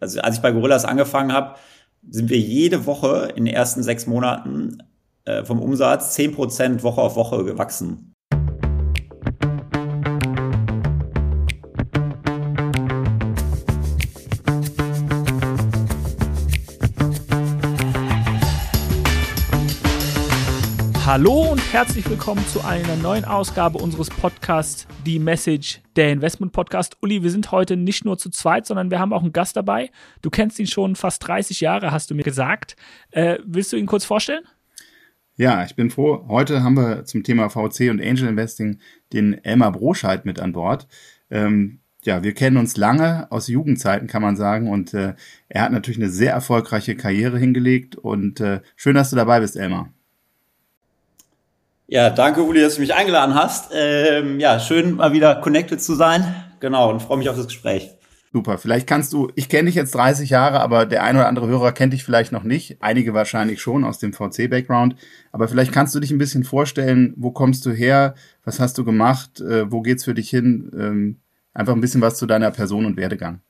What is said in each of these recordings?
also als ich bei Gorillas angefangen habe, sind wir jede Woche in den ersten sechs Monaten äh, vom Umsatz zehn Prozent Woche auf Woche gewachsen. Hallo und herzlich willkommen zu einer neuen Ausgabe unseres Podcasts Die Message, der Investment Podcast. Uli, wir sind heute nicht nur zu zweit, sondern wir haben auch einen Gast dabei. Du kennst ihn schon fast 30 Jahre, hast du mir gesagt. Äh, willst du ihn kurz vorstellen? Ja, ich bin froh. Heute haben wir zum Thema VC und Angel Investing den Elmar Broscheid mit an Bord. Ähm, ja, wir kennen uns lange aus Jugendzeiten, kann man sagen. Und äh, er hat natürlich eine sehr erfolgreiche Karriere hingelegt. Und äh, schön, dass du dabei bist, Elmar. Ja, danke Uli, dass du mich eingeladen hast. Ähm, ja, schön mal wieder connected zu sein. Genau, und freue mich auf das Gespräch. Super, vielleicht kannst du, ich kenne dich jetzt 30 Jahre, aber der ein oder andere Hörer kennt dich vielleicht noch nicht. Einige wahrscheinlich schon aus dem VC-Background. Aber vielleicht kannst du dich ein bisschen vorstellen, wo kommst du her, was hast du gemacht, äh, wo geht's für dich hin? Ähm, einfach ein bisschen was zu deiner Person und Werdegang.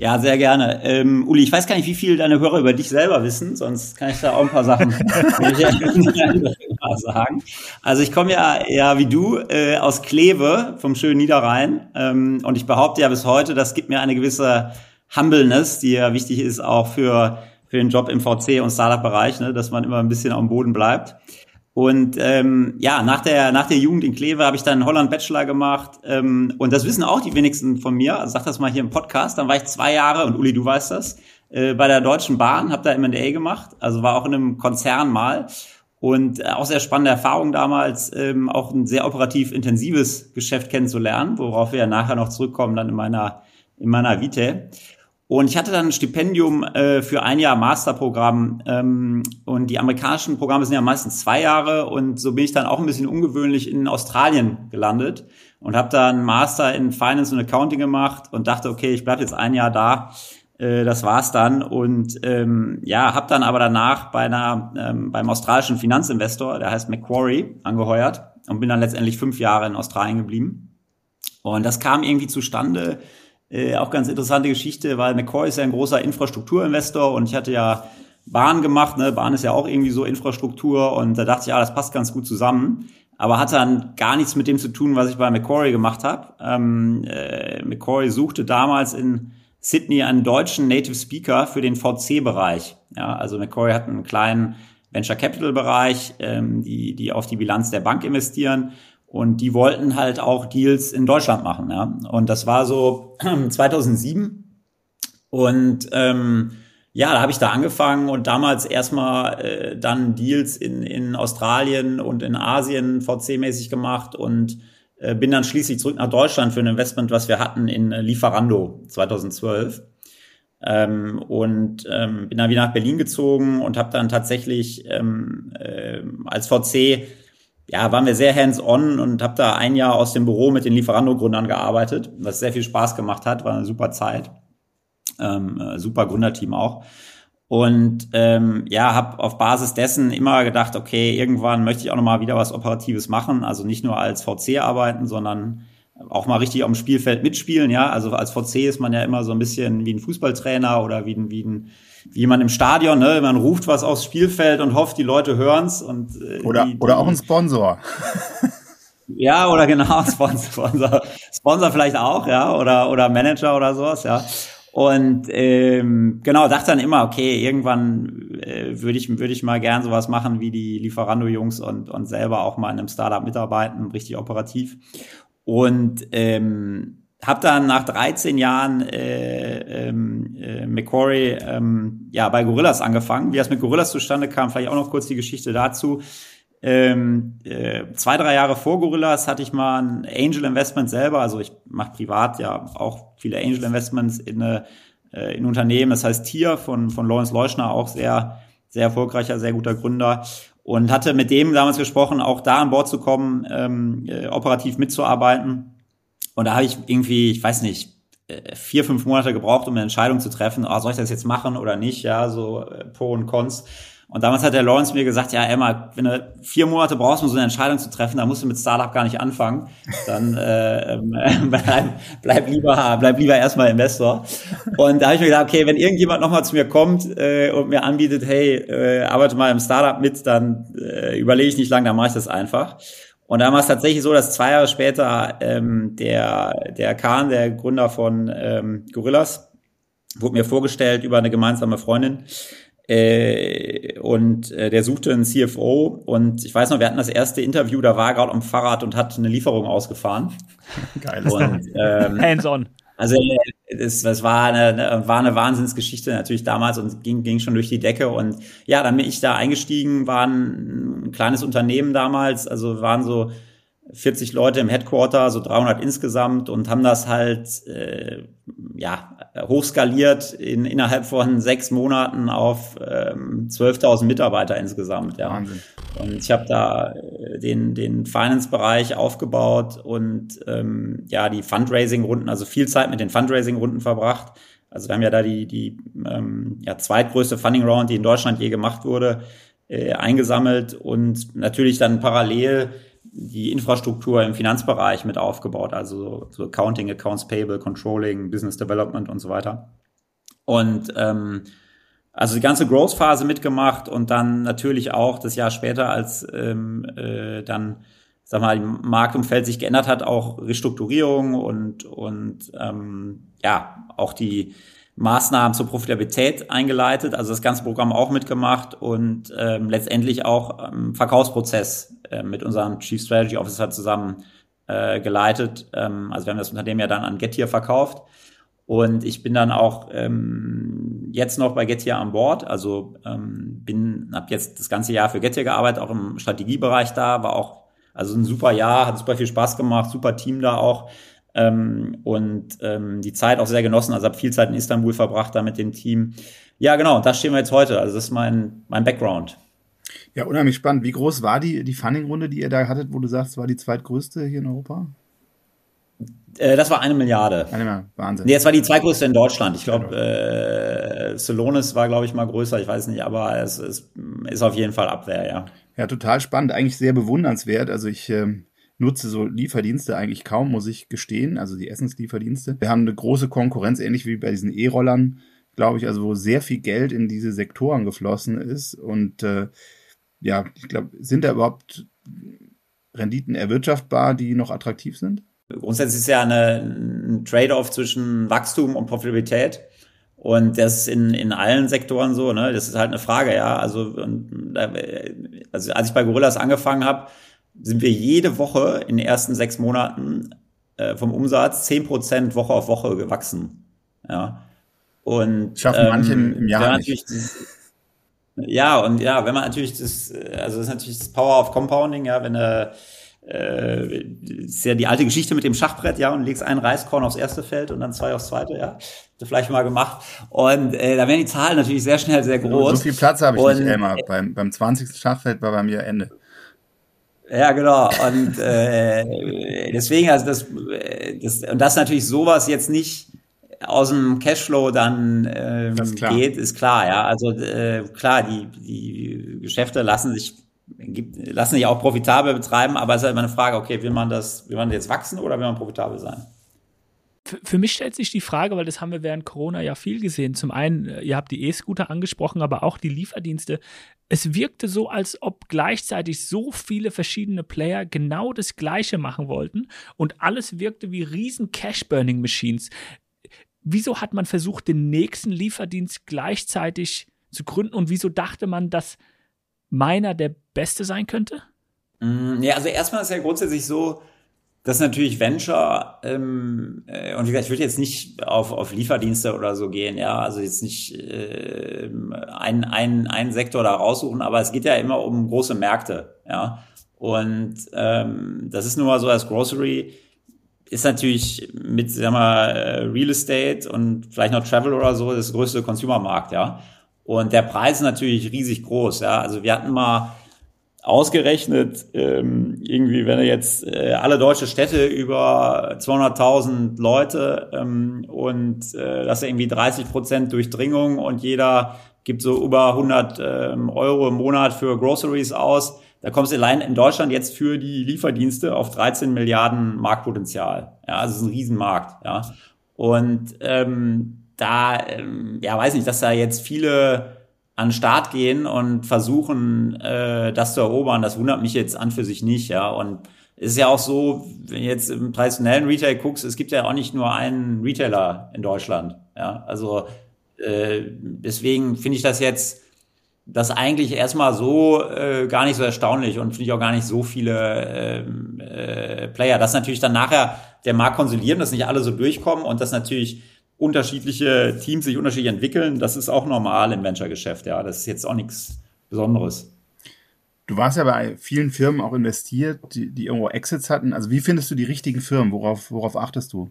Ja, sehr gerne. Ähm, Uli, ich weiß gar nicht, wie viel deine Hörer über dich selber wissen, sonst kann ich da auch ein paar Sachen sagen. Also ich komme ja, ja wie du äh, aus Kleve vom schönen Niederrhein ähm, und ich behaupte ja bis heute, das gibt mir eine gewisse Humbleness, die ja wichtig ist auch für, für den Job im VC und Startup-Bereich, ne, dass man immer ein bisschen am Boden bleibt. Und ähm, ja, nach der, nach der Jugend in Kleve habe ich dann Holland Bachelor gemacht. Ähm, und das wissen auch die wenigsten von mir. Also sag das mal hier im Podcast. Dann war ich zwei Jahre, und Uli, du weißt das, äh, bei der Deutschen Bahn, habe da M&A gemacht. Also war auch in einem Konzern mal. Und äh, auch sehr spannende Erfahrung damals, ähm, auch ein sehr operativ intensives Geschäft kennenzulernen, worauf wir ja nachher noch zurückkommen dann in meiner, in meiner Vita. Und ich hatte dann ein Stipendium äh, für ein Jahr Masterprogramm. Ähm, und die amerikanischen Programme sind ja meistens zwei Jahre. Und so bin ich dann auch ein bisschen ungewöhnlich in Australien gelandet und habe dann Master in Finance und Accounting gemacht und dachte, okay, ich bleibe jetzt ein Jahr da. Äh, das war's dann. Und ähm, ja, habe dann aber danach bei einer, ähm, beim australischen Finanzinvestor, der heißt Macquarie, angeheuert und bin dann letztendlich fünf Jahre in Australien geblieben. Und das kam irgendwie zustande äh, auch ganz interessante Geschichte, weil McCoy ist ja ein großer Infrastrukturinvestor und ich hatte ja Bahn gemacht, ne? Bahn ist ja auch irgendwie so Infrastruktur und da dachte ich, ja, das passt ganz gut zusammen. Aber hat dann gar nichts mit dem zu tun, was ich bei Macquarie gemacht habe. Ähm, äh, Macquarie suchte damals in Sydney einen deutschen Native Speaker für den VC-Bereich. Ja, also Macquarie hat einen kleinen Venture Capital Bereich, ähm, die, die auf die Bilanz der Bank investieren. Und die wollten halt auch Deals in Deutschland machen. Ja? Und das war so 2007. Und ähm, ja, da habe ich da angefangen und damals erstmal äh, dann Deals in, in Australien und in Asien VC-mäßig gemacht und äh, bin dann schließlich zurück nach Deutschland für ein Investment, was wir hatten in äh, Lieferando 2012. Ähm, und ähm, bin dann wieder nach Berlin gezogen und habe dann tatsächlich ähm, äh, als VC ja, waren wir sehr hands-on und habe da ein Jahr aus dem Büro mit den Lieferando-Gründern gearbeitet, was sehr viel Spaß gemacht hat, war eine super Zeit. Ähm, äh, super Gründerteam auch. Und ähm, ja, habe auf Basis dessen immer gedacht, okay, irgendwann möchte ich auch noch mal wieder was Operatives machen, also nicht nur als VC arbeiten, sondern auch mal richtig auf dem Spielfeld mitspielen. Ja, also als VC ist man ja immer so ein bisschen wie ein Fußballtrainer oder wie ein, wie ein wie man im Stadion, ne, man ruft was aufs Spielfeld und hofft, die Leute hören's und äh, oder die, die, oder auch ein Sponsor. ja, oder genau Sponsor, Sponsor, Sponsor vielleicht auch, ja, oder oder Manager oder sowas, ja. Und ähm, genau, dachte dann immer, okay, irgendwann äh, würde ich würde ich mal gern sowas machen wie die Lieferando-Jungs und und selber auch mal in einem Startup mitarbeiten, richtig operativ. Und ähm, habe dann nach 13 Jahren äh, ähm, äh, Macquarie ähm, ja bei Gorillas angefangen. Wie das mit Gorillas zustande kam, vielleicht auch noch kurz die Geschichte dazu. Ähm, äh, zwei, drei Jahre vor Gorillas hatte ich mal ein Angel Investment selber. Also ich mache privat ja auch viele Angel Investments in, äh, in Unternehmen. Das heißt Tier von, von Lawrence Leuschner, auch sehr, sehr erfolgreicher, sehr guter Gründer. Und hatte mit dem damals gesprochen, auch da an Bord zu kommen, ähm, äh, operativ mitzuarbeiten und da habe ich irgendwie, ich weiß nicht, äh, vier, fünf Monate gebraucht, um eine Entscheidung zu treffen, oh, soll ich das jetzt machen oder nicht, ja, so äh, Pro und Cons. Und damals hat der Lawrence mir gesagt, ja, Emma, wenn du vier Monate brauchst, um so eine Entscheidung zu treffen, dann musst du mit Startup gar nicht anfangen. Dann äh, bleib, bleib lieber, bleib lieber erstmal Investor. Und da habe ich mir gedacht, okay, wenn irgendjemand nochmal zu mir kommt äh, und mir anbietet, hey, äh, arbeite mal im Startup mit, dann äh, überlege ich nicht lange, dann mache ich das einfach. Und dann war es tatsächlich so, dass zwei Jahre später ähm, der, der Kahn, der Gründer von ähm, Gorillas, wurde mir vorgestellt über eine gemeinsame Freundin. Äh, und äh, der suchte einen CFO und ich weiß noch, wir hatten das erste Interview, da war er gerade am Fahrrad und hat eine Lieferung ausgefahren. Geil. Und, ähm, Hands-on. Also es, das war eine, war eine Wahnsinnsgeschichte natürlich damals und ging, ging schon durch die Decke. Und ja, dann bin ich da eingestiegen, war ein, ein kleines Unternehmen damals, also waren so 40 Leute im Headquarter, so 300 insgesamt und haben das halt äh, ja hochskaliert in, innerhalb von sechs Monaten auf ähm, 12.000 Mitarbeiter insgesamt. Ja. Wahnsinn. Und ich habe da äh, den den Finance-Bereich aufgebaut und ähm, ja die Fundraising-Runden, also viel Zeit mit den Fundraising-Runden verbracht. Also wir haben ja da die die ähm, ja, zweitgrößte Funding-Round, die in Deutschland je gemacht wurde, äh, eingesammelt und natürlich dann parallel die Infrastruktur im Finanzbereich mit aufgebaut, also so Accounting, Accounts Payable, Controlling, Business Development und so weiter. Und ähm, also die ganze Growth-Phase mitgemacht und dann natürlich auch das Jahr später, als ähm, äh, dann, sag mal, im Marktumfeld sich geändert hat, auch Restrukturierung und, und ähm, ja, auch die Maßnahmen zur Profitabilität eingeleitet, also das ganze Programm auch mitgemacht und ähm, letztendlich auch ähm, Verkaufsprozess äh, mit unserem Chief Strategy Officer zusammen äh, geleitet. Ähm, also wir haben das Unternehmen ja dann an Getir verkauft. Und ich bin dann auch ähm, jetzt noch bei Getir an Bord. Also ähm, bin, habe jetzt das ganze Jahr für Getir gearbeitet, auch im Strategiebereich da, war auch also ein super Jahr, hat super viel Spaß gemacht, super Team da auch ähm, und ähm, die Zeit auch sehr genossen. Also habe viel Zeit in Istanbul verbracht da mit dem Team. Ja, genau, da stehen wir jetzt heute. Also das ist mein, mein Background. Ja, unheimlich spannend. Wie groß war die, die Funding-Runde, die ihr da hattet, wo du sagst, war die zweitgrößte hier in Europa? Äh, das war eine Milliarde. Eine Milliarde, Wahnsinn. Nee, es war die zweitgrößte in Deutschland. Ich glaube, äh, Solonis war, glaube ich, mal größer, ich weiß nicht, aber es, es ist auf jeden Fall Abwehr, ja. Ja, total spannend, eigentlich sehr bewundernswert. Also ich ähm, nutze so Lieferdienste eigentlich kaum, muss ich gestehen, also die Essenslieferdienste. Wir haben eine große Konkurrenz, ähnlich wie bei diesen E-Rollern, glaube ich, also wo sehr viel Geld in diese Sektoren geflossen ist. Und äh, ja, ich glaube, sind da überhaupt Renditen erwirtschaftbar, die noch attraktiv sind? Grundsätzlich ist ja eine, ein Trade-off zwischen Wachstum und Profitabilität. Und das ist in, in allen Sektoren so, ne? Das ist halt eine Frage, ja. Also, und, also als ich bei Gorillas angefangen habe, sind wir jede Woche in den ersten sechs Monaten äh, vom Umsatz zehn Prozent Woche auf Woche gewachsen. Ja. Und schaffen ähm, manche im Jahr nicht. ja, und ja, wenn man natürlich das, also das ist natürlich das Power of Compounding, ja, wenn er äh, ist ja die alte Geschichte mit dem Schachbrett, ja, und legst einen Reiskorn aufs erste Feld und dann zwei aufs zweite, ja. Das vielleicht mal gemacht. Und äh, da werden die Zahlen natürlich sehr schnell sehr groß. So viel Platz habe ich und, nicht, Elmar. Beim, beim 20. Schachfeld war bei mir Ende. Ja, genau. Und äh, deswegen, also das, das, und das natürlich sowas jetzt nicht aus dem Cashflow dann ähm, geht, ist klar, ja. Also äh, klar, die, die Geschäfte lassen sich lassen sich auch profitabel betreiben, aber es ist halt immer eine Frage, okay, will man das, will man jetzt wachsen oder will man profitabel sein? Für mich stellt sich die Frage, weil das haben wir während Corona ja viel gesehen. Zum einen, äh, ihr habt die E-Scooter angesprochen, aber auch die Lieferdienste. Es wirkte so, als ob gleichzeitig so viele verschiedene Player genau das Gleiche machen wollten und alles wirkte wie riesen Cash-Burning-Machines. Wieso hat man versucht, den nächsten Lieferdienst gleichzeitig zu gründen und wieso dachte man, dass meiner der beste sein könnte? Mm, ja, also erstmal ist ja grundsätzlich so, das ist natürlich Venture ähm, äh, und wie gesagt, ich würde jetzt nicht auf, auf Lieferdienste oder so gehen, ja, also jetzt nicht äh, einen, einen, einen Sektor da raussuchen, aber es geht ja immer um große Märkte, ja. Und ähm, das ist nur mal so als Grocery ist natürlich mit, sagen wir, Real Estate und vielleicht noch Travel oder so das größte Consumermarkt, ja. Und der Preis ist natürlich riesig groß, ja. Also wir hatten mal ausgerechnet, ähm, irgendwie, wenn er jetzt äh, alle deutsche Städte über 200.000 Leute ähm, und äh, das ist irgendwie 30 Prozent Durchdringung und jeder gibt so über 100 ähm, Euro im Monat für Groceries aus. Da kommst du allein in Deutschland jetzt für die Lieferdienste auf 13 Milliarden Marktpotenzial. Ja, also es ist ein Riesenmarkt. Ja, und ähm, da, ähm, ja, weiß nicht, dass da jetzt viele an den Start gehen und versuchen, äh, das zu erobern, das wundert mich jetzt an für sich nicht, ja. Und ist ja auch so, wenn jetzt im traditionellen Retail guckst, es gibt ja auch nicht nur einen Retailer in Deutschland, ja. Also äh, deswegen finde ich das jetzt das eigentlich erstmal so äh, gar nicht so erstaunlich und finde ich auch gar nicht so viele ähm, äh, Player. Das natürlich dann nachher der Markt konsolidieren, dass nicht alle so durchkommen und dass natürlich unterschiedliche Teams sich unterschiedlich entwickeln, das ist auch normal im Venture-Geschäft, ja. Das ist jetzt auch nichts Besonderes. Du warst ja bei vielen Firmen auch investiert, die, die irgendwo Exits hatten. Also wie findest du die richtigen Firmen? Worauf, worauf achtest du?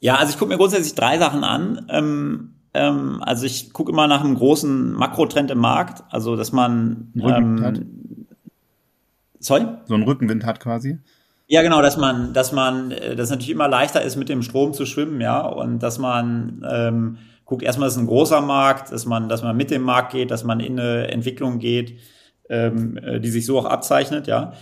Ja, also ich gucke mir grundsätzlich drei Sachen an. Ähm, ähm, also ich gucke immer nach einem großen Makrotrend im Markt, also dass man ähm, sorry? So einen Rückenwind hat quasi. Ja, genau, dass man, dass man, äh, das natürlich immer leichter ist, mit dem Strom zu schwimmen, ja, und dass man ähm, guckt, erstmal ist ein großer Markt, dass man, dass man mit dem Markt geht, dass man in eine Entwicklung geht, ähm, äh, die sich so auch abzeichnet, ja.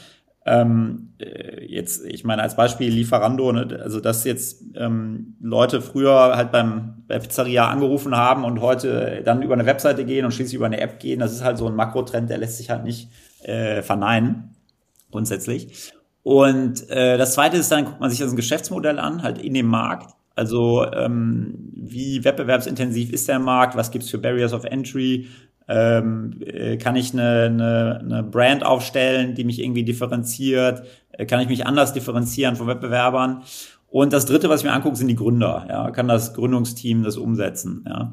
Ähm, äh, jetzt, ich meine, als Beispiel Lieferando, ne, also dass jetzt ähm, Leute früher halt beim bei Pizzeria angerufen haben und heute dann über eine Webseite gehen und schließlich über eine App gehen, das ist halt so ein Makrotrend, der lässt sich halt nicht äh, verneinen, grundsätzlich. Und äh, das zweite ist dann, guckt man sich das Geschäftsmodell an, halt in dem Markt. Also ähm, wie wettbewerbsintensiv ist der Markt, was gibt's für Barriers of Entry, ähm, äh, kann ich eine, eine, eine Brand aufstellen, die mich irgendwie differenziert, äh, kann ich mich anders differenzieren von Wettbewerbern. Und das dritte, was ich mir angucke, sind die Gründer. Ja, kann das Gründungsteam das umsetzen. Ja.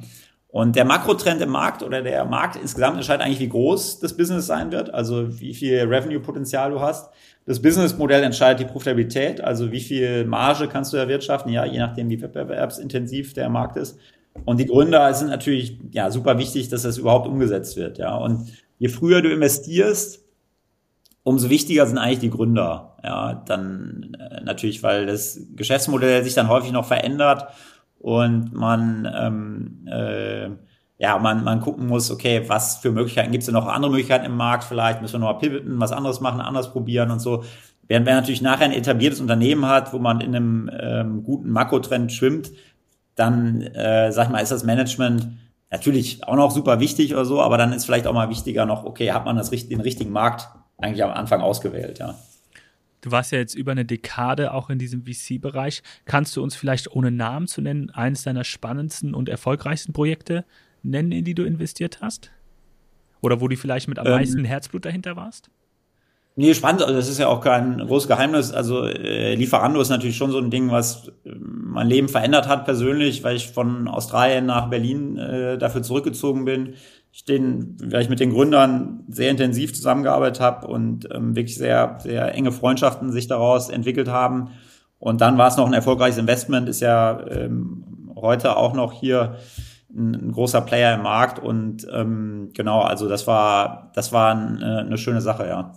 Und der Makrotrend im Markt oder der Markt insgesamt entscheidet eigentlich, wie groß das Business sein wird, also wie viel Revenue-Potenzial du hast. Das Businessmodell entscheidet die Profitabilität, also wie viel Marge kannst du erwirtschaften, ja, je nachdem, wie wettbewerbsintensiv der Markt ist. Und die Gründer sind natürlich ja super wichtig, dass das überhaupt umgesetzt wird, ja. Und je früher du investierst, umso wichtiger sind eigentlich die Gründer, ja. Dann äh, natürlich, weil das Geschäftsmodell sich dann häufig noch verändert und man ähm, äh, ja, man, man gucken muss, okay, was für Möglichkeiten gibt es denn noch andere Möglichkeiten im Markt vielleicht, müssen wir noch mal pivoten, was anderes machen, anders probieren und so. Während wer natürlich nachher ein etabliertes Unternehmen hat, wo man in einem ähm, guten Makrotrend schwimmt, dann, äh, sag ich mal, ist das Management natürlich auch noch super wichtig oder so, aber dann ist vielleicht auch mal wichtiger noch, okay, hat man das, den richtigen Markt eigentlich am Anfang ausgewählt, ja. Du warst ja jetzt über eine Dekade auch in diesem VC-Bereich. Kannst du uns vielleicht ohne Namen zu nennen, eines deiner spannendsten und erfolgreichsten Projekte nennen, in die du investiert hast? Oder wo du vielleicht mit am ähm, meisten Herzblut dahinter warst? Nee, spannend. Also das ist ja auch kein großes Geheimnis. Also äh, Lieferando ist natürlich schon so ein Ding, was äh, mein Leben verändert hat persönlich, weil ich von Australien nach Berlin äh, dafür zurückgezogen bin. Ich den, weil ich mit den Gründern sehr intensiv zusammengearbeitet habe und ähm, wirklich sehr, sehr enge Freundschaften sich daraus entwickelt haben. Und dann war es noch ein erfolgreiches Investment, ist ja ähm, heute auch noch hier ein, ein großer Player im Markt und ähm, genau, also das war, das war eine, eine schöne Sache, ja.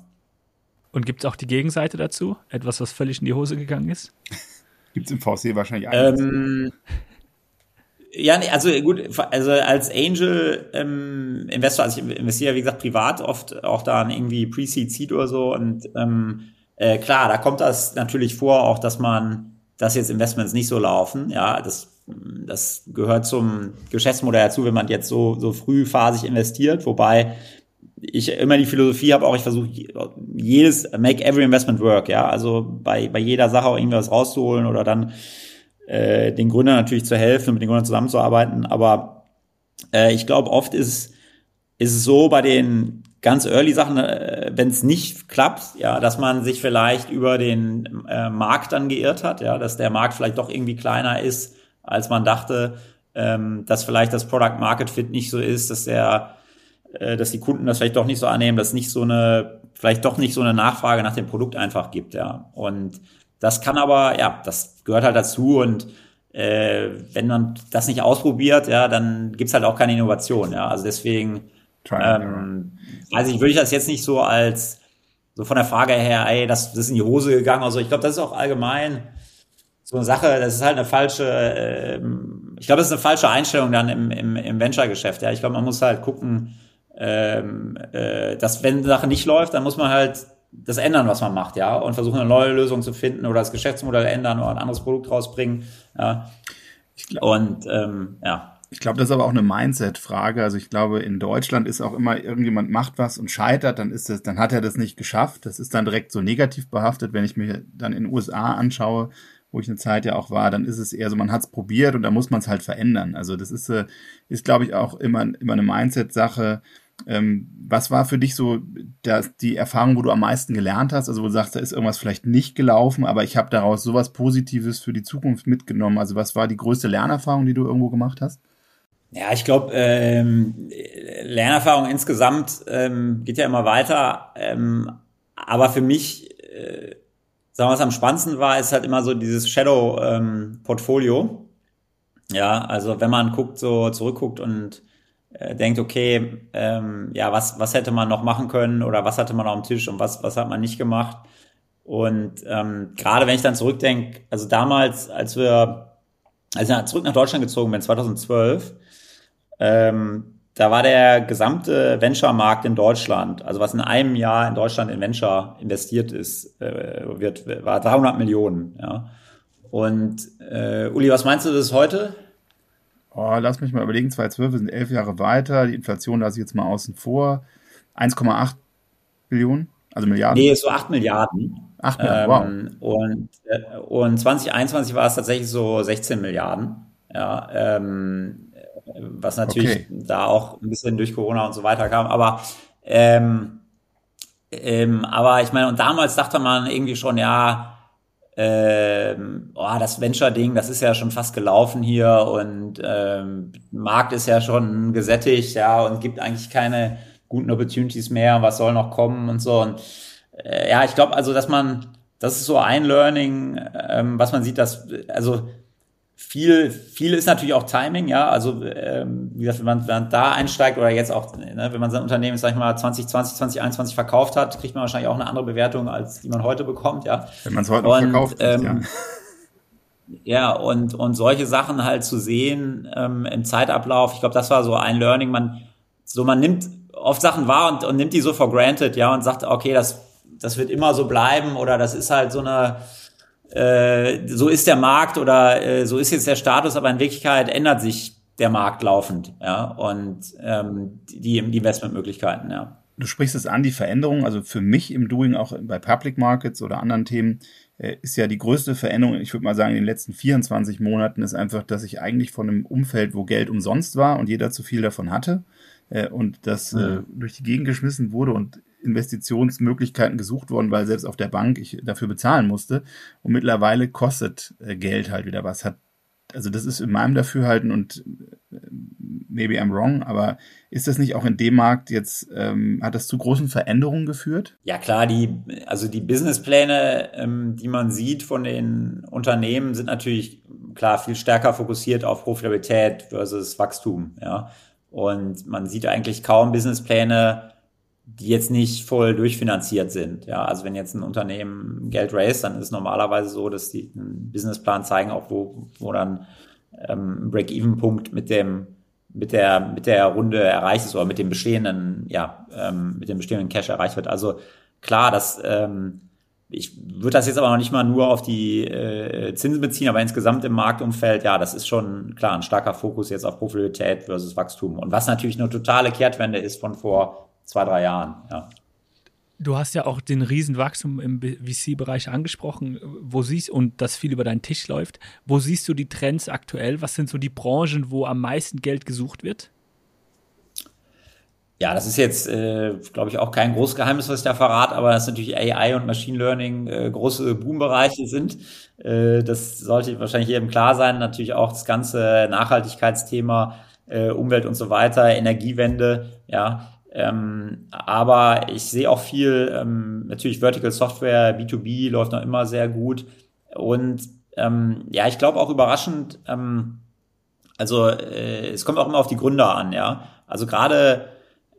Und gibt es auch die Gegenseite dazu? Etwas, was völlig in die Hose gegangen ist? Gibt es im VC wahrscheinlich ähm, ja, nee, also gut, also als Angel ähm, Investor, also ich investiere, wie gesagt, privat oft auch da an irgendwie Pre-Seed, Seed oder so und ähm, äh, klar, da kommt das natürlich vor, auch dass man, dass jetzt Investments nicht so laufen, ja, das das gehört zum Geschäftsmodell dazu, wenn man jetzt so, so frühphasig investiert, wobei ich immer die Philosophie habe, auch ich versuche jedes, make every investment work, ja, also bei, bei jeder Sache auch irgendwas rauszuholen oder dann äh, den Gründern natürlich zu helfen, mit den Gründern zusammenzuarbeiten, aber äh, ich glaube, oft ist, ist es so bei den ganz early Sachen, äh, wenn es nicht klappt, ja, dass man sich vielleicht über den äh, Markt dann geirrt hat, ja, dass der Markt vielleicht doch irgendwie kleiner ist, als man dachte, ähm, dass vielleicht das Product Market Fit nicht so ist, dass der, äh, dass die Kunden das vielleicht doch nicht so annehmen, dass nicht so eine, vielleicht doch nicht so eine Nachfrage nach dem Produkt einfach gibt, ja. Und das kann aber, ja, das gehört halt dazu und äh, wenn man das nicht ausprobiert, ja, dann gibt's halt auch keine Innovation, ja. Also deswegen Ähm, also ich würde das jetzt nicht so als so von der Frage her, ey, das, das ist in die Hose gegangen. Also ich glaube, das ist auch allgemein so eine Sache, das ist halt eine falsche, äh, ich glaube, das ist eine falsche Einstellung dann im, im, im Venture-Geschäft. Ja, ich glaube, man muss halt gucken, ähm, äh, dass wenn eine Sache nicht läuft, dann muss man halt das ändern, was man macht, ja, und versuchen eine neue Lösung zu finden oder das Geschäftsmodell ändern oder ein anderes Produkt rausbringen. Ja. Und ähm, ja. Ich glaube, das ist aber auch eine Mindset-Frage. Also ich glaube, in Deutschland ist auch immer, irgendjemand macht was und scheitert, dann ist das, dann hat er das nicht geschafft. Das ist dann direkt so negativ behaftet. Wenn ich mir dann in den USA anschaue, wo ich eine Zeit ja auch war, dann ist es eher so, man hat es probiert und da muss man es halt verändern. Also das ist, äh, ist glaube ich, auch immer, immer eine Mindset-Sache. Ähm, was war für dich so das, die Erfahrung, wo du am meisten gelernt hast? Also wo du sagst, da ist irgendwas vielleicht nicht gelaufen, aber ich habe daraus sowas Positives für die Zukunft mitgenommen. Also was war die größte Lernerfahrung, die du irgendwo gemacht hast? Ja, ich glaube, ähm, Lernerfahrung insgesamt ähm, geht ja immer weiter. Ähm, aber für mich, äh, sagen wir was am spannendsten war, ist halt immer so dieses Shadow-Portfolio. Ähm, ja, also wenn man guckt, so zurückguckt und äh, denkt, okay, ähm, ja, was, was hätte man noch machen können oder was hatte man auf dem Tisch und was, was hat man nicht gemacht. Und ähm, gerade wenn ich dann zurückdenke, also damals, als wir, als ich zurück nach Deutschland gezogen bin, 2012, ähm, da war der gesamte Venture-Markt in Deutschland, also was in einem Jahr in Deutschland in Venture investiert ist, äh, wird, war 300 Millionen. Ja. Und äh, Uli, was meinst du, das ist heute? Oh, lass mich mal überlegen, 2012 sind elf Jahre weiter, die Inflation lasse ich jetzt mal außen vor. 1,8 Billionen, also Milliarden? Nee, so 8 Milliarden. 8 Milliarden, ähm, wow. Und, äh, und 2021 war es tatsächlich so 16 Milliarden. Ja, ähm, was natürlich okay. da auch ein bisschen durch Corona und so weiter kam. Aber ähm, ähm, aber ich meine, und damals dachte man irgendwie schon, ja, ähm, oh, das Venture-Ding, das ist ja schon fast gelaufen hier und ähm, Markt ist ja schon gesättigt, ja, und gibt eigentlich keine guten Opportunities mehr, was soll noch kommen und so. Und äh, ja, ich glaube also, dass man, das ist so ein Learning, ähm, was man sieht, dass, also viel, viel ist natürlich auch Timing, ja. Also ähm, wie gesagt, wenn man, wenn man da einsteigt oder jetzt auch, ne, wenn man sein Unternehmen, sag ich mal, 2020, 2021 verkauft hat, kriegt man wahrscheinlich auch eine andere Bewertung, als die man heute bekommt, ja. Wenn man es heute noch verkauft, ähm, ja. Ja, und, und solche Sachen halt zu sehen ähm, im Zeitablauf, ich glaube, das war so ein Learning. Man, so man nimmt oft Sachen wahr und, und nimmt die so for granted, ja, und sagt, okay, das, das wird immer so bleiben oder das ist halt so eine äh, so ist der Markt oder äh, so ist jetzt der Status, aber in Wirklichkeit ändert sich der Markt laufend, ja, und ähm, die, die Investmentmöglichkeiten, ja. Du sprichst es an, die Veränderung, also für mich im Doing, auch bei Public Markets oder anderen Themen, äh, ist ja die größte Veränderung, ich würde mal sagen, in den letzten 24 Monaten ist einfach, dass ich eigentlich von einem Umfeld, wo Geld umsonst war und jeder zu viel davon hatte, äh, und das äh, mhm. durch die Gegend geschmissen wurde und Investitionsmöglichkeiten gesucht worden, weil selbst auf der Bank ich dafür bezahlen musste. Und mittlerweile kostet äh, Geld halt wieder was. Hat, also das ist in meinem Dafürhalten und äh, maybe I'm wrong, aber ist das nicht auch in dem Markt jetzt, ähm, hat das zu großen Veränderungen geführt? Ja klar, die, also die Businesspläne, ähm, die man sieht von den Unternehmen, sind natürlich klar viel stärker fokussiert auf Profitabilität versus Wachstum, ja. Und man sieht eigentlich kaum Businesspläne, die jetzt nicht voll durchfinanziert sind. Ja, also wenn jetzt ein Unternehmen Geld raised, dann ist normalerweise so, dass die einen Businessplan zeigen, auch wo, wo dann ähm, Break-Even-Punkt mit dem mit der mit der Runde erreicht ist oder mit dem bestehenden ja ähm, mit dem bestehenden Cash erreicht wird. Also klar, dass ähm, ich würde das jetzt aber noch nicht mal nur auf die äh, Zinsen beziehen, aber insgesamt im Marktumfeld, ja, das ist schon klar ein starker Fokus jetzt auf Profitabilität versus Wachstum. Und was natürlich eine totale Kehrtwende ist von vor zwei, drei Jahren. Ja. Du hast ja auch den Riesenwachstum im VC-Bereich angesprochen, wo siehst und das viel über deinen Tisch läuft. Wo siehst du die Trends aktuell? Was sind so die Branchen, wo am meisten Geld gesucht wird? Ja, das ist jetzt, äh, glaube ich, auch kein großes Geheimnis, was ich da verrate, aber dass natürlich AI und Machine Learning äh, große Boombereiche sind. Äh, das sollte wahrscheinlich jedem klar sein. Natürlich auch das ganze Nachhaltigkeitsthema, äh, Umwelt und so weiter, Energiewende, ja. Ähm, aber ich sehe auch viel, ähm, natürlich Vertical Software, B2B läuft noch immer sehr gut. Und ähm, ja, ich glaube auch überraschend, ähm, also äh, es kommt auch immer auf die Gründer an, ja. Also gerade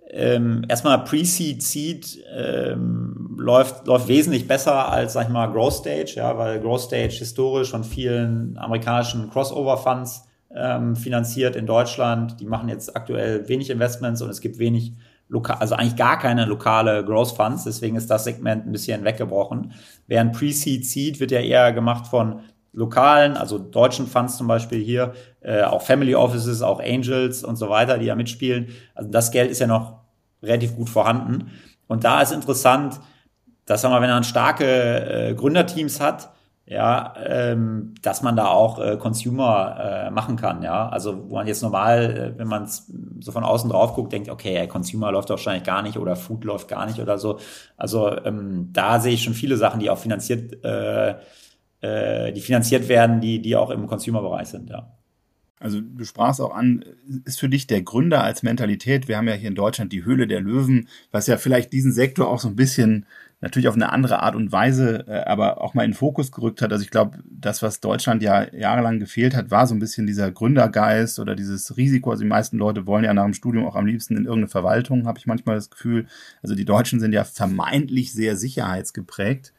ähm, erstmal Pre-Seed, Seed ähm, läuft, läuft wesentlich besser als, sag ich mal, Growth Stage, ja, weil Growth Stage historisch von vielen amerikanischen Crossover-Funds finanziert in Deutschland. Die machen jetzt aktuell wenig Investments und es gibt wenig lokal, also eigentlich gar keine lokale Growth Funds, deswegen ist das Segment ein bisschen weggebrochen. Während Pre-Seed, Seed wird ja eher gemacht von lokalen, also deutschen Funds zum Beispiel hier, äh, auch Family Offices, auch Angels und so weiter, die ja mitspielen. Also das Geld ist ja noch relativ gut vorhanden. Und da ist interessant, dass wir, wenn man starke äh, Gründerteams hat, ja, ähm, dass man da auch äh, Consumer äh, machen kann, ja. Also wo man jetzt normal, äh, wenn man so von außen drauf guckt, denkt, okay, ey, Consumer läuft wahrscheinlich gar nicht oder Food läuft gar nicht oder so. Also ähm, da sehe ich schon viele Sachen, die auch finanziert, äh, äh, die finanziert werden, die, die auch im Consumer-Bereich sind, ja. Also du sprachst auch an, ist für dich der Gründer als Mentalität, wir haben ja hier in Deutschland die Höhle der Löwen, was ja vielleicht diesen Sektor auch so ein bisschen natürlich auf eine andere Art und Weise, äh, aber auch mal in den Fokus gerückt hat. Also ich glaube, das, was Deutschland ja jahrelang gefehlt hat, war so ein bisschen dieser Gründergeist oder dieses Risiko. Also die meisten Leute wollen ja nach dem Studium auch am liebsten in irgendeine Verwaltung, habe ich manchmal das Gefühl. Also die Deutschen sind ja vermeintlich sehr sicherheitsgeprägt.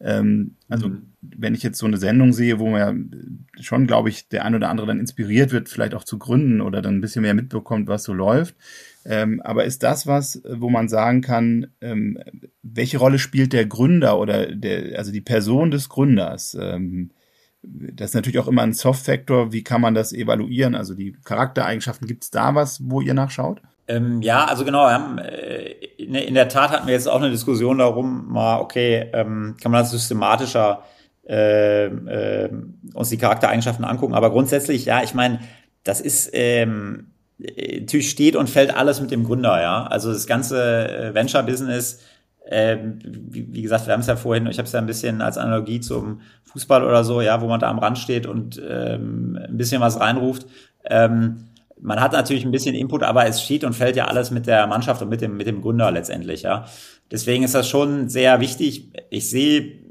Ähm, also mhm. Wenn ich jetzt so eine Sendung sehe, wo man ja schon, glaube ich, der ein oder andere dann inspiriert wird, vielleicht auch zu gründen oder dann ein bisschen mehr mitbekommt, was so läuft. Ähm, aber ist das was, wo man sagen kann, ähm, welche Rolle spielt der Gründer oder der, also die Person des Gründers? Ähm, das ist natürlich auch immer ein Soft-Factor. Wie kann man das evaluieren? Also die Charaktereigenschaften, gibt es da was, wo ihr nachschaut? Ähm, ja, also genau, haben, äh, in, in, der Tat hatten wir jetzt auch eine Diskussion darum, mal, okay, ähm, kann man das systematischer äh, äh, uns die Charaktereigenschaften angucken. Aber grundsätzlich, ja, ich meine, das ist ähm, natürlich steht und fällt alles mit dem Gründer, ja. Also das ganze äh, Venture-Business, äh, wie, wie, gesagt, wir haben es ja vorhin, ich habe es ja ein bisschen als Analogie zum Fußball oder so, ja, wo man da am Rand steht und ähm, ein bisschen was reinruft. Ähm, man hat natürlich ein bisschen Input, aber es steht und fällt ja alles mit der Mannschaft und mit dem, mit dem Gründer letztendlich, ja. Deswegen ist das schon sehr wichtig. Ich sehe,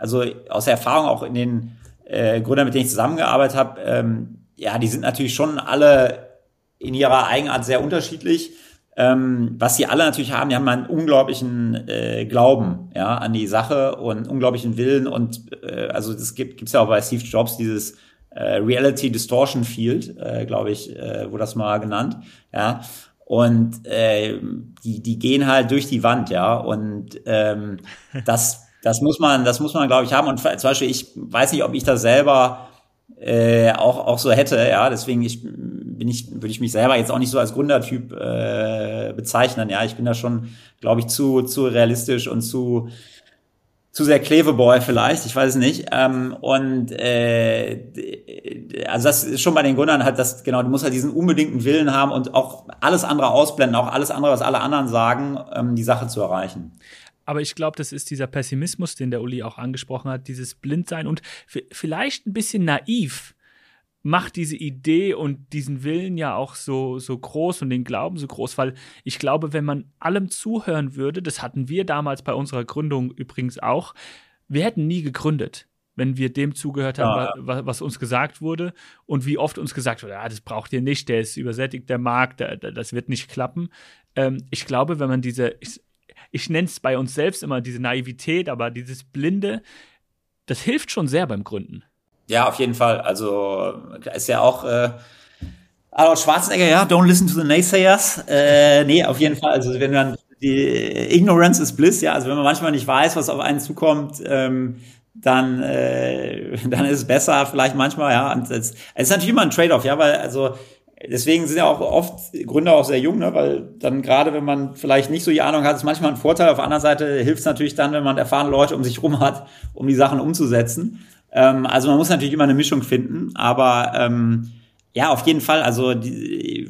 also aus Erfahrung auch in den äh, Gründern, mit denen ich zusammengearbeitet habe, ähm, ja, die sind natürlich schon alle in ihrer Eigenart sehr unterschiedlich. Ähm, was sie alle natürlich haben, die haben einen unglaublichen äh, Glauben ja, an die Sache und unglaublichen Willen und äh, also das gibt gibt's ja auch bei Steve Jobs dieses äh, Reality Distortion Field, äh, glaube ich, äh, wurde das mal genannt, ja. Und äh, die, die gehen halt durch die Wand, ja. Und ähm, das, das muss man, das muss man, glaube ich, haben. Und zum Beispiel, ich weiß nicht, ob ich das selber äh, auch, auch so hätte, ja. Deswegen ich, bin ich, würde ich mich selber jetzt auch nicht so als Gründertyp äh, bezeichnen. Ja, ich bin da schon, glaube ich, zu, zu realistisch und zu zu sehr Kleveboy vielleicht, ich weiß es nicht. Ähm, und äh, also das ist schon bei den Gründern halt das, genau, du musst halt diesen unbedingten Willen haben und auch alles andere ausblenden, auch alles andere, was alle anderen sagen, ähm, die Sache zu erreichen. Aber ich glaube, das ist dieser Pessimismus, den der Uli auch angesprochen hat, dieses Blindsein und vielleicht ein bisschen naiv macht diese Idee und diesen Willen ja auch so, so groß und den Glauben so groß, weil ich glaube, wenn man allem zuhören würde, das hatten wir damals bei unserer Gründung übrigens auch, wir hätten nie gegründet, wenn wir dem zugehört haben, ja. was, uns gesagt wurde und wie oft uns gesagt wurde, ja, das braucht ihr nicht, der ist übersättigt, der Markt, das wird nicht klappen. Ähm, ich glaube, wenn man diese, ich, ich nenne es bei uns selbst immer diese Naivität, aber dieses Blinde, das hilft schon sehr beim Gründen. Ja, auf jeden Fall. Also ist ja auch äh, Arnold Schwarzenegger, ja, don't listen to the naysayers. Äh, nee, auf jeden Fall. Also wenn man die Ignorance is bliss, ja, also wenn man manchmal nicht weiß, was auf einen zukommt, ähm, dann, äh, dann ist es besser, vielleicht manchmal, ja. Und es, es ist natürlich immer ein Trade-off, ja, weil also deswegen sind ja auch oft Gründer auch sehr jung, ne? weil dann gerade wenn man vielleicht nicht so die Ahnung hat, ist manchmal ein Vorteil. Auf der anderen Seite hilft es natürlich dann, wenn man erfahrene Leute um sich rum hat, um die Sachen umzusetzen. Ähm, also man muss natürlich immer eine Mischung finden, aber ähm, ja, auf jeden Fall. Also die,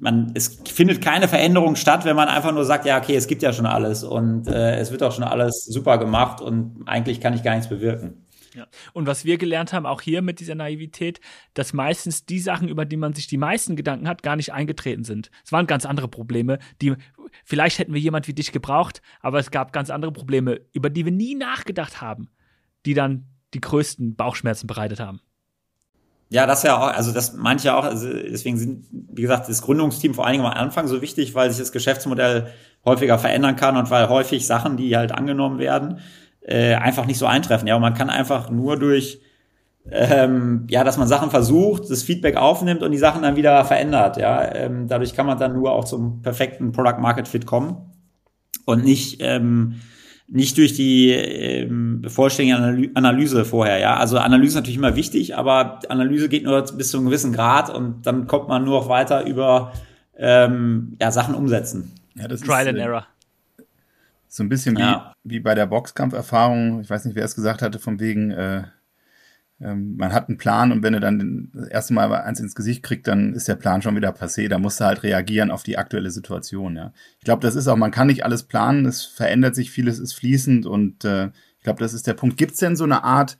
man, es findet keine Veränderung statt, wenn man einfach nur sagt, ja, okay, es gibt ja schon alles und äh, es wird auch schon alles super gemacht und eigentlich kann ich gar nichts bewirken. Ja. Und was wir gelernt haben, auch hier mit dieser Naivität, dass meistens die Sachen, über die man sich die meisten Gedanken hat, gar nicht eingetreten sind. Es waren ganz andere Probleme, die vielleicht hätten wir jemand wie dich gebraucht, aber es gab ganz andere Probleme, über die wir nie nachgedacht haben, die dann die größten Bauchschmerzen bereitet haben. Ja, das ja auch, also das manche auch, also deswegen sind, wie gesagt, das Gründungsteam vor allen Dingen am Anfang so wichtig, weil sich das Geschäftsmodell häufiger verändern kann und weil häufig Sachen, die halt angenommen werden, äh, einfach nicht so eintreffen. Ja, und man kann einfach nur durch ähm, ja, dass man Sachen versucht, das Feedback aufnimmt und die Sachen dann wieder verändert. Ja, ähm, dadurch kann man dann nur auch zum perfekten Product Market Fit kommen und nicht ähm, nicht durch die ähm, vollständige Analyse vorher. Ja, also Analyse ist natürlich immer wichtig, aber Analyse geht nur bis zu einem gewissen Grad und dann kommt man nur noch weiter über ähm, ja, Sachen umsetzen. Ja, das Trial ist, and äh, Error. So ein bisschen wie, ja. wie bei der Boxkampferfahrung. Ich weiß nicht, wer es gesagt hatte, von wegen äh, ähm, man hat einen Plan und wenn er dann das erste Mal eins ins Gesicht kriegt, dann ist der Plan schon wieder passé. Da musst du halt reagieren auf die aktuelle Situation. Ja. Ich glaube, das ist auch, man kann nicht alles planen, es verändert sich, vieles ist fließend und äh, ich glaube, das ist der Punkt. Gibt es denn so eine Art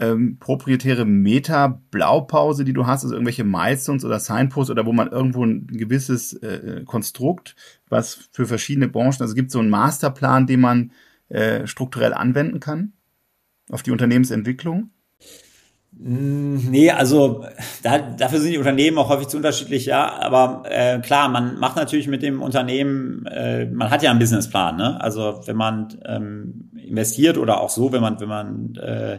ähm, proprietäre Meta-Blaupause, die du hast, also irgendwelche Milestones oder Signposts oder wo man irgendwo ein gewisses äh, Konstrukt, was für verschiedene Branchen, also gibt es so einen Masterplan, den man äh, strukturell anwenden kann auf die Unternehmensentwicklung? Hm, nee, also da, dafür sind die Unternehmen auch häufig zu unterschiedlich, ja. Aber äh, klar, man macht natürlich mit dem Unternehmen, äh, man hat ja einen Businessplan, ne? Also wenn man ähm, investiert oder auch so, wenn man, wenn man äh,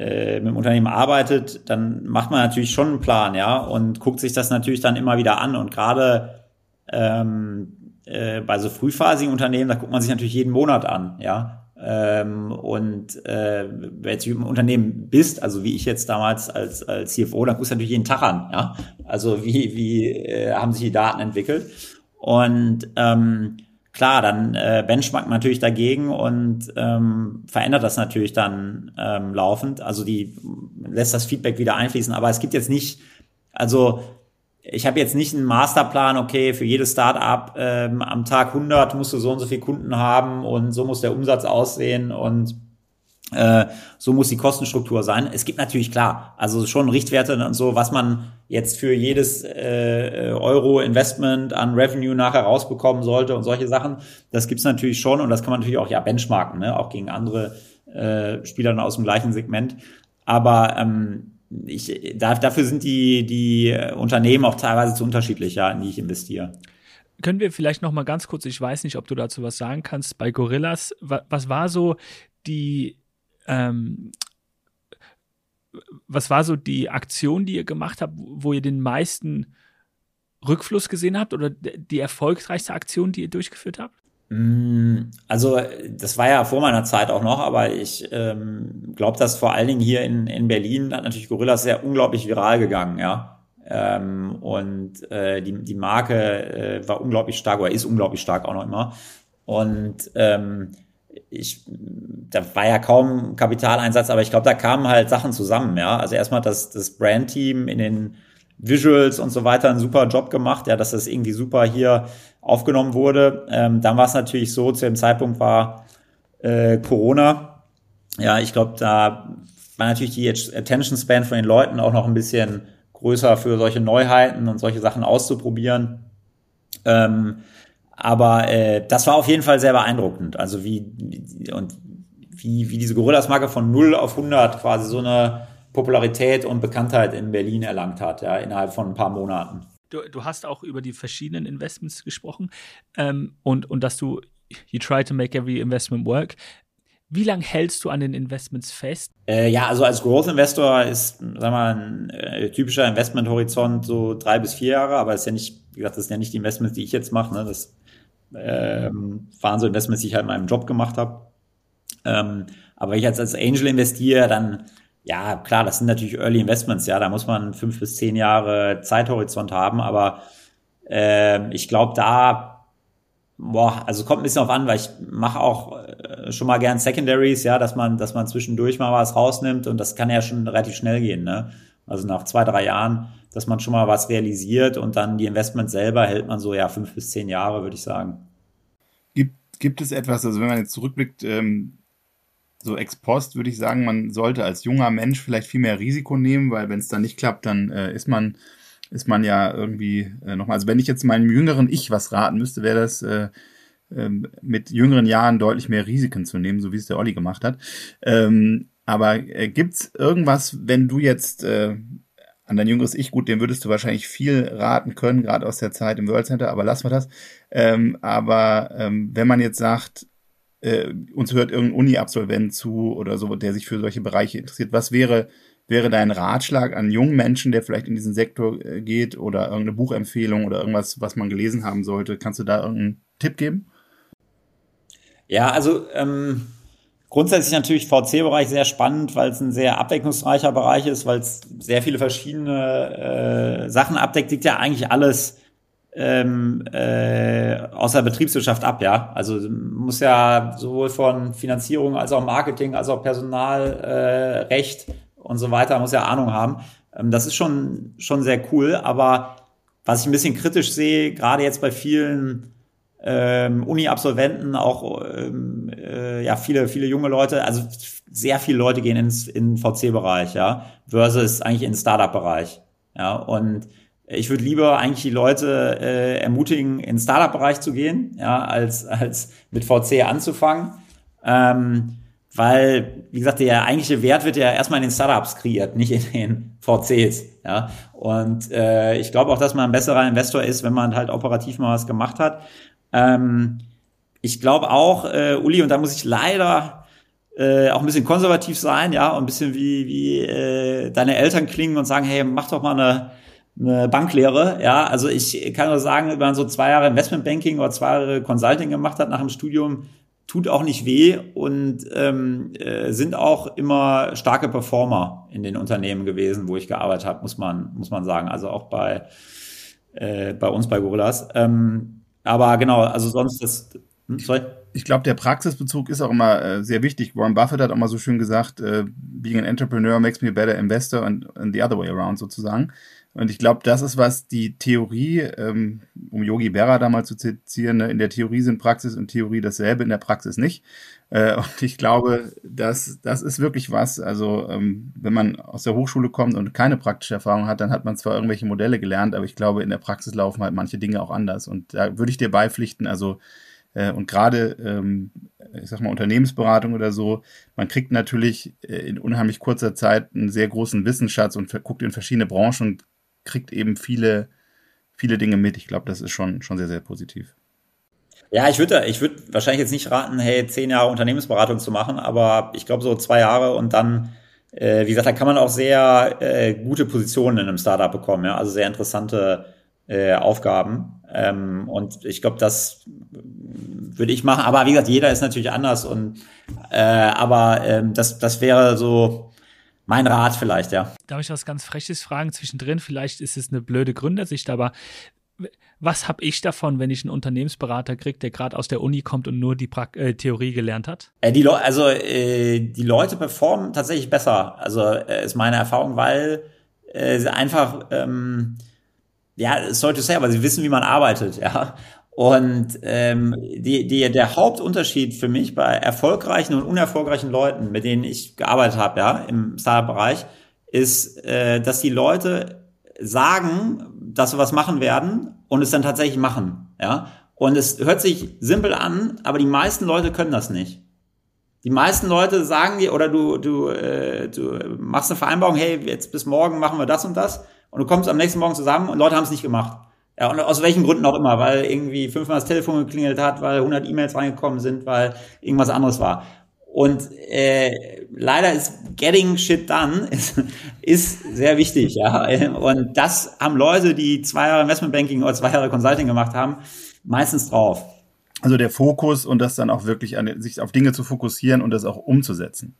äh, mit dem Unternehmen arbeitet, dann macht man natürlich schon einen Plan, ja, und guckt sich das natürlich dann immer wieder an. Und gerade ähm, äh, bei so frühphasigen Unternehmen, da guckt man sich natürlich jeden Monat an, ja. Ähm, und äh, wenn du im Unternehmen bist, also wie ich jetzt damals als, als CFO, dann guckst du natürlich jeden Tag an. Ja? Also wie, wie äh, haben sich die Daten entwickelt? Und ähm, klar, dann äh, benchmarkt man natürlich dagegen und ähm, verändert das natürlich dann ähm, laufend. Also die lässt das Feedback wieder einfließen. Aber es gibt jetzt nicht, also ich habe jetzt nicht einen Masterplan, okay, für jedes Startup ähm, am Tag 100 musst du so und so viele Kunden haben und so muss der Umsatz aussehen und äh, so muss die Kostenstruktur sein. Es gibt natürlich klar, also schon Richtwerte und so, was man jetzt für jedes äh, Euro Investment an Revenue nachher rausbekommen sollte und solche Sachen. Das gibt's natürlich schon und das kann man natürlich auch ja benchmarken, ne? auch gegen andere äh, Spieler aus dem gleichen Segment. Aber ähm, ich, da, dafür sind die, die Unternehmen auch teilweise zu unterschiedlich, ja, in die ich investiere. Können wir vielleicht noch mal ganz kurz, ich weiß nicht, ob du dazu was sagen kannst, bei Gorillas, was war so die, ähm, was war so die Aktion, die ihr gemacht habt, wo ihr den meisten Rückfluss gesehen habt oder die erfolgreichste Aktion, die ihr durchgeführt habt? Mm, also das war ja vor meiner Zeit auch noch, aber ich ähm, glaube, dass vor allen Dingen hier in, in Berlin hat natürlich Gorillas sehr unglaublich viral gegangen, ja. Ähm, und äh, die, die Marke äh, war unglaublich stark oder ist unglaublich stark auch noch immer. Und ähm, ich, da war ja kaum Kapitaleinsatz, aber ich glaube, da kamen halt Sachen zusammen, ja. Also erstmal das, das Brandteam in den Visuals und so weiter einen super Job gemacht, ja, dass das irgendwie super hier aufgenommen wurde. Ähm, dann war es natürlich so, zu dem Zeitpunkt war äh, Corona. Ja, ich glaube, da war natürlich die Attention Span von den Leuten auch noch ein bisschen größer für solche Neuheiten und solche Sachen auszuprobieren. Ähm, aber äh, das war auf jeden Fall sehr beeindruckend. Also wie, und wie, wie diese Gorillas-Marke von 0 auf 100 quasi so eine Popularität und Bekanntheit in Berlin erlangt hat, ja, innerhalb von ein paar Monaten. Du, du hast auch über die verschiedenen Investments gesprochen ähm, und, und dass du, you try to make every investment work. Wie lange hältst du an den Investments fest? Äh, ja, also als Growth Investor ist, sag mal, ein äh, typischer Investmenthorizont so drei bis vier Jahre, aber ist ja nicht, wie gesagt, das sind ja nicht die Investments, die ich jetzt mache. Ne? Das ähm, waren so Investments, die ich halt in meinem Job gemacht habe. Ähm, aber wenn ich jetzt als Angel investiere, dann ja, klar, das sind natürlich Early Investments, ja, da muss man fünf bis zehn Jahre Zeithorizont haben, aber äh, ich glaube, da, boah, also kommt ein bisschen auf an, weil ich mache auch äh, schon mal gern Secondaries, ja, dass man, dass man zwischendurch mal was rausnimmt und das kann ja schon relativ schnell gehen, ne? Also nach zwei, drei Jahren, dass man schon mal was realisiert und dann die Investments selber hält man so ja fünf bis zehn Jahre, würde ich sagen. Gibt, gibt es etwas, also wenn man jetzt zurückblickt, ähm, so ex post würde ich sagen, man sollte als junger Mensch vielleicht viel mehr Risiko nehmen, weil wenn es dann nicht klappt, dann äh, ist man ist man ja irgendwie äh, nochmal. Also wenn ich jetzt meinem jüngeren Ich was raten müsste, wäre das äh, äh, mit jüngeren Jahren deutlich mehr Risiken zu nehmen, so wie es der Olli gemacht hat. Ähm, aber äh, gibt's irgendwas, wenn du jetzt äh, an dein jüngeres Ich, gut, dem würdest du wahrscheinlich viel raten können, gerade aus der Zeit im World Center, aber lassen wir das. Ähm, aber ähm, wenn man jetzt sagt, äh, uns hört irgendein Uni-Absolvent zu oder so, der sich für solche Bereiche interessiert, was wäre, wäre dein Ratschlag an jungen Menschen, der vielleicht in diesen Sektor äh, geht oder irgendeine Buchempfehlung oder irgendwas, was man gelesen haben sollte? Kannst du da irgendeinen Tipp geben? Ja, also ähm, grundsätzlich natürlich VC-Bereich sehr spannend, weil es ein sehr abwechslungsreicher Bereich ist, weil es sehr viele verschiedene äh, Sachen abdeckt, liegt ja eigentlich alles ähm, äh, aus der Betriebswirtschaft ab, ja. Also muss ja sowohl von Finanzierung als auch Marketing als auch Personalrecht äh, und so weiter, muss ja Ahnung haben. Ähm, das ist schon, schon sehr cool, aber was ich ein bisschen kritisch sehe, gerade jetzt bei vielen ähm, Uni-Absolventen, auch ähm, äh, ja viele viele junge Leute, also sehr viele Leute gehen ins in VC-Bereich, ja, versus eigentlich in Startup-Bereich, ja. Und ich würde lieber eigentlich die Leute äh, ermutigen, in Startup-Bereich zu gehen, ja, als als mit VC anzufangen, ähm, weil wie gesagt der eigentliche Wert wird ja erstmal in den Startups kreiert, nicht in den VCs, ja. Und äh, ich glaube auch, dass man ein besserer Investor ist, wenn man halt operativ mal was gemacht hat ähm, ich glaube auch, äh, Uli, und da muss ich leider äh, auch ein bisschen konservativ sein, ja, und ein bisschen wie, wie äh, deine Eltern klingen und sagen, hey, mach doch mal eine, eine Banklehre, ja. Also ich kann nur sagen, wenn man so zwei Jahre Investmentbanking oder zwei Jahre Consulting gemacht hat nach dem Studium, tut auch nicht weh und ähm, äh, sind auch immer starke Performer in den Unternehmen gewesen, wo ich gearbeitet habe, muss man, muss man sagen. Also auch bei, äh, bei uns bei Gorillas. Ähm, aber genau, also sonst das. Hm, sorry? Ich glaube, der Praxisbezug ist auch immer äh, sehr wichtig. Warren Buffett hat auch mal so schön gesagt, äh, being an entrepreneur makes me a better investor and, and the other way around sozusagen. Und ich glaube, das ist, was die Theorie, ähm, um Yogi Berra da mal zu zitieren, ne, in der Theorie sind Praxis und Theorie dasselbe, in der Praxis nicht. Äh, und ich glaube, das, das ist wirklich was. Also, ähm, wenn man aus der Hochschule kommt und keine praktische Erfahrung hat, dann hat man zwar irgendwelche Modelle gelernt, aber ich glaube, in der Praxis laufen halt manche Dinge auch anders. Und da würde ich dir beipflichten, also, äh, und gerade, ähm, ich sag mal, Unternehmensberatung oder so, man kriegt natürlich äh, in unheimlich kurzer Zeit einen sehr großen Wissensschatz und guckt in verschiedene Branchen und kriegt eben viele, viele Dinge mit. Ich glaube, das ist schon, schon sehr, sehr positiv. Ja, ich würde ich würde wahrscheinlich jetzt nicht raten, hey, zehn Jahre Unternehmensberatung zu machen, aber ich glaube so zwei Jahre und dann, äh, wie gesagt, da kann man auch sehr äh, gute Positionen in einem Startup bekommen, ja, also sehr interessante äh, Aufgaben. Ähm, und ich glaube, das würde ich machen. Aber wie gesagt, jeder ist natürlich anders und äh, aber ähm, das, das wäre so mein Rat vielleicht, ja. Darf ich was ganz Freches fragen zwischendrin? Vielleicht ist es eine blöde Gründersicht, aber was habe ich davon, wenn ich einen Unternehmensberater kriege, der gerade aus der Uni kommt und nur die pra äh, Theorie gelernt hat? Äh, die also äh, die Leute performen tatsächlich besser. Also äh, ist meine Erfahrung, weil äh, sie einfach ähm, ja, es sollte sehr, weil sie wissen, wie man arbeitet, ja. Und ähm, die, die, der Hauptunterschied für mich bei erfolgreichen und unerfolgreichen Leuten, mit denen ich gearbeitet habe, ja, im Startup-Bereich, ist, äh, dass die Leute sagen, dass sie was machen werden und es dann tatsächlich machen. Ja? Und es hört sich simpel an, aber die meisten Leute können das nicht. Die meisten Leute sagen dir, oder du, du, äh, du machst eine Vereinbarung, hey, jetzt bis morgen machen wir das und das, und du kommst am nächsten Morgen zusammen und Leute haben es nicht gemacht. Ja, und aus welchen Gründen auch immer, weil irgendwie fünfmal das Telefon geklingelt hat, weil 100 E-Mails reingekommen sind, weil irgendwas anderes war. Und äh, leider ist getting shit done ist, ist sehr wichtig, ja. Und das haben Leute, die zwei Jahre Investmentbanking oder zwei Jahre Consulting gemacht haben, meistens drauf. Also der Fokus und das dann auch wirklich an sich auf Dinge zu fokussieren und das auch umzusetzen.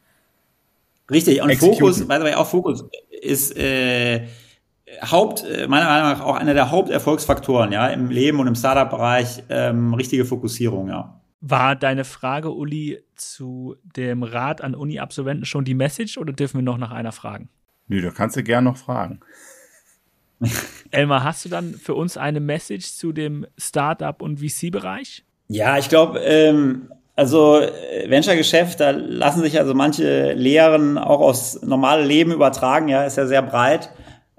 Richtig, und Executen. Fokus, by the way, auch Fokus ist äh, Haupt, äh, meiner Meinung nach auch einer der Haupterfolgsfaktoren, ja, im Leben und im Startup-Bereich, ähm, richtige Fokussierung, ja. War deine Frage, Uli, zu dem Rat an Uni-Absolventen schon die Message oder dürfen wir noch nach einer fragen? Nö, da kannst du gerne noch fragen. Elmar, hast du dann für uns eine Message zu dem Startup- und VC-Bereich? Ja, ich glaube, ähm, also äh, Venture-Geschäft, da lassen sich also manche Lehren auch aufs normale Leben übertragen, ja, ist ja sehr breit.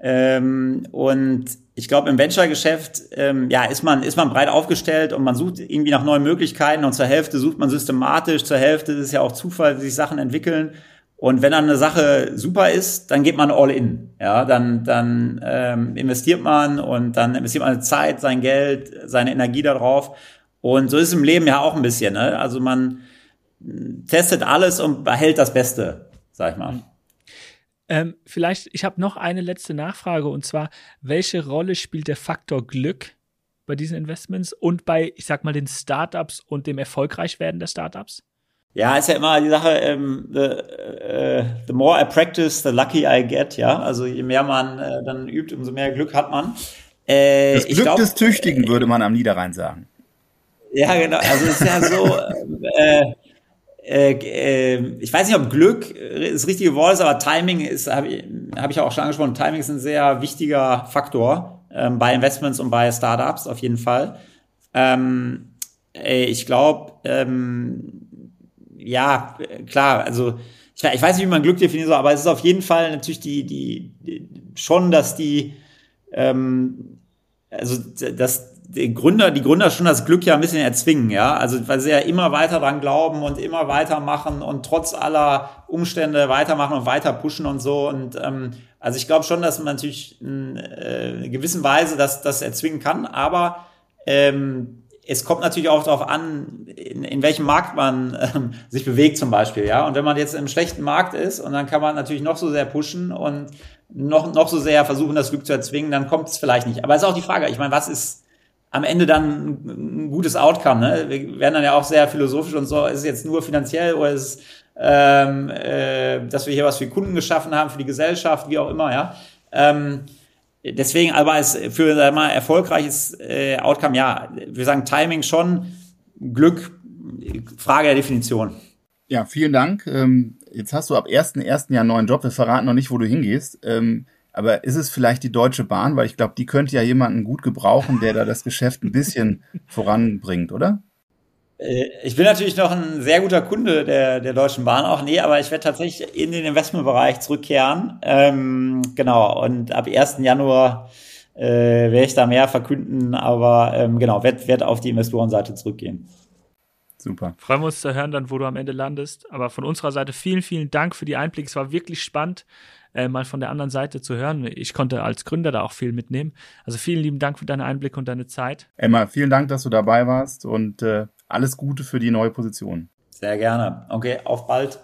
Ähm, und ich glaube, im Venture-Geschäft ähm, ja, ist, man, ist man breit aufgestellt und man sucht irgendwie nach neuen Möglichkeiten und zur Hälfte sucht man systematisch, zur Hälfte ist ja auch Zufall, wie sich Sachen entwickeln. Und wenn dann eine Sache super ist, dann geht man all in. Ja, dann, dann ähm, investiert man und dann investiert man Zeit, sein Geld, seine Energie darauf. Und so ist es im Leben ja auch ein bisschen. Ne? Also man testet alles und behält das Beste, sag ich mal. Ähm, vielleicht, ich habe noch eine letzte Nachfrage und zwar, welche Rolle spielt der Faktor Glück bei diesen Investments und bei, ich sag mal, den Startups und dem Erfolgreichwerden der Startups? Ja, ist ja immer die Sache, ähm, the, uh, the more I practice, the lucky I get, ja. Also je mehr man äh, dann übt, umso mehr Glück hat man. Äh, das Glück glaub, des Tüchtigen, würde man am Niederrhein sagen. Ja, genau. Also es ist ja so, äh, äh, äh, ich weiß nicht, ob Glück das richtige Wort ist, aber Timing ist, habe ich, hab ich auch schon angesprochen, Timing ist ein sehr wichtiger Faktor ähm, bei Investments und bei Startups auf jeden Fall. Ähm, ich glaube, ähm, ja, klar, also ich, ich, weiß nicht, wie man Glück definiert, aber es ist auf jeden Fall natürlich die, die, die schon, dass die, ähm, also dass die Gründer, die Gründer schon das Glück ja ein bisschen erzwingen, ja, also weil sie ja immer weiter dran glauben und immer weitermachen und trotz aller Umstände weitermachen und weiter pushen und so und ähm, also ich glaube schon, dass man natürlich in, äh, gewissen Weise das, das erzwingen kann, aber ähm, es kommt natürlich auch darauf an, in, in welchem Markt man ähm, sich bewegt zum Beispiel, ja. Und wenn man jetzt im schlechten Markt ist und dann kann man natürlich noch so sehr pushen und noch, noch so sehr versuchen, das Glück zu erzwingen, dann kommt es vielleicht nicht. Aber es ist auch die Frage, ich meine, was ist am Ende dann ein gutes Outcome? Ne? Wir werden dann ja auch sehr philosophisch und so, ist es jetzt nur finanziell oder ist es, ähm, äh, dass wir hier was für Kunden geschaffen haben, für die Gesellschaft, wie auch immer, ja. Ähm, deswegen, aber es für sag mal, erfolgreiches äh, Outcome, ja, wir sagen Timing schon, Glück, Frage der Definition. Ja, vielen Dank. Ähm, jetzt hast du ab 1.1. Jahr einen neuen Job. Wir verraten noch nicht, wo du hingehst. Ähm, aber ist es vielleicht die Deutsche Bahn? Weil ich glaube, die könnte ja jemanden gut gebrauchen, der da das Geschäft ein bisschen voranbringt, oder? Äh, ich bin natürlich noch ein sehr guter Kunde der, der Deutschen Bahn auch. Nee, aber ich werde tatsächlich in den Investmentbereich zurückkehren. Ähm, genau, und ab 1. Januar äh, werde ich da mehr verkünden, aber ähm, genau, werde werd auf die Investorenseite zurückgehen. Super. Freuen wir uns zu hören dann, wo du am Ende landest. Aber von unserer Seite vielen, vielen Dank für die Einblicke. Es war wirklich spannend, äh, mal von der anderen Seite zu hören. Ich konnte als Gründer da auch viel mitnehmen. Also vielen lieben Dank für deine Einblicke und deine Zeit. Emma, vielen Dank, dass du dabei warst und äh, alles Gute für die neue Position. Sehr gerne. Okay, auf bald.